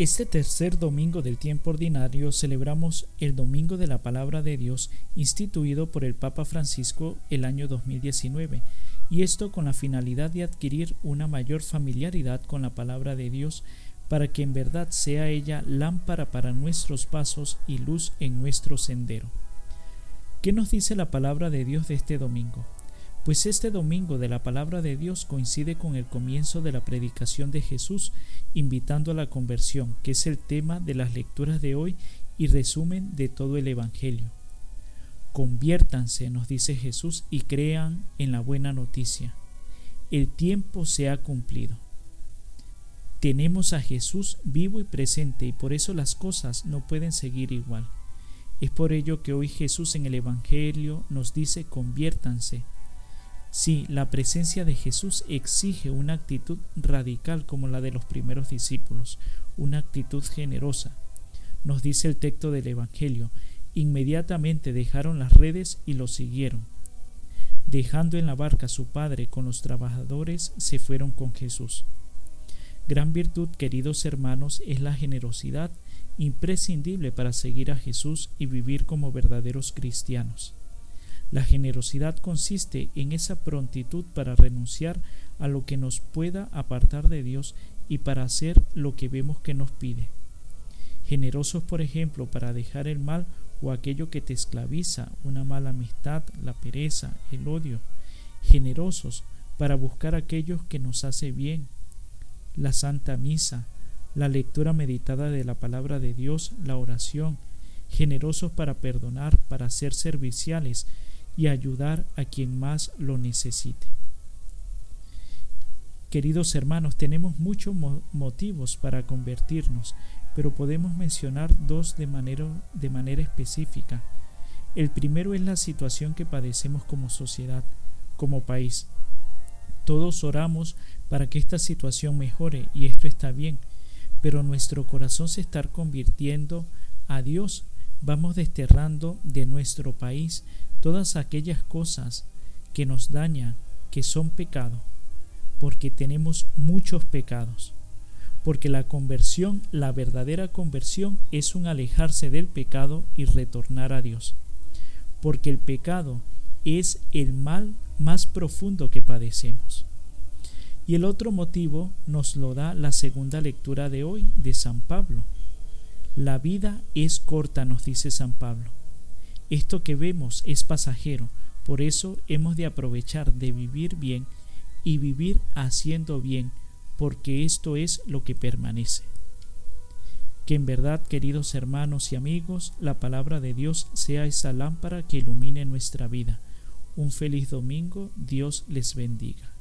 Este tercer domingo del tiempo ordinario celebramos el Domingo de la Palabra de Dios instituido por el Papa Francisco el año 2019, y esto con la finalidad de adquirir una mayor familiaridad con la palabra de Dios para que en verdad sea ella lámpara para nuestros pasos y luz en nuestro sendero. ¿Qué nos dice la palabra de Dios de este domingo? Pues este domingo de la palabra de Dios coincide con el comienzo de la predicación de Jesús, invitando a la conversión, que es el tema de las lecturas de hoy y resumen de todo el Evangelio. Conviértanse, nos dice Jesús, y crean en la buena noticia. El tiempo se ha cumplido. Tenemos a Jesús vivo y presente y por eso las cosas no pueden seguir igual. Es por ello que hoy Jesús en el Evangelio nos dice conviértanse, Sí, la presencia de Jesús exige una actitud radical como la de los primeros discípulos, una actitud generosa. Nos dice el texto del Evangelio, inmediatamente dejaron las redes y lo siguieron. Dejando en la barca a su padre con los trabajadores, se fueron con Jesús. Gran virtud, queridos hermanos, es la generosidad imprescindible para seguir a Jesús y vivir como verdaderos cristianos. La generosidad consiste en esa prontitud para renunciar a lo que nos pueda apartar de Dios y para hacer lo que vemos que nos pide. Generosos, por ejemplo, para dejar el mal o aquello que te esclaviza, una mala amistad, la pereza, el odio. Generosos para buscar aquello que nos hace bien, la Santa Misa, la lectura meditada de la palabra de Dios, la oración. Generosos para perdonar, para ser serviciales, y ayudar a quien más lo necesite. Queridos hermanos, tenemos muchos motivos para convertirnos, pero podemos mencionar dos de manera, de manera específica. El primero es la situación que padecemos como sociedad, como país. Todos oramos para que esta situación mejore y esto está bien, pero nuestro corazón se está convirtiendo a Dios. Vamos desterrando de nuestro país todas aquellas cosas que nos dañan, que son pecado, porque tenemos muchos pecados. Porque la conversión, la verdadera conversión, es un alejarse del pecado y retornar a Dios. Porque el pecado es el mal más profundo que padecemos. Y el otro motivo nos lo da la segunda lectura de hoy de San Pablo. La vida es corta, nos dice San Pablo esto que vemos es pasajero, por eso hemos de aprovechar de vivir bien y vivir haciendo bien, porque esto es lo que permanece. Que en verdad, queridos hermanos y amigos, la palabra de Dios sea esa lámpara que ilumine nuestra vida. Un feliz domingo, Dios les bendiga.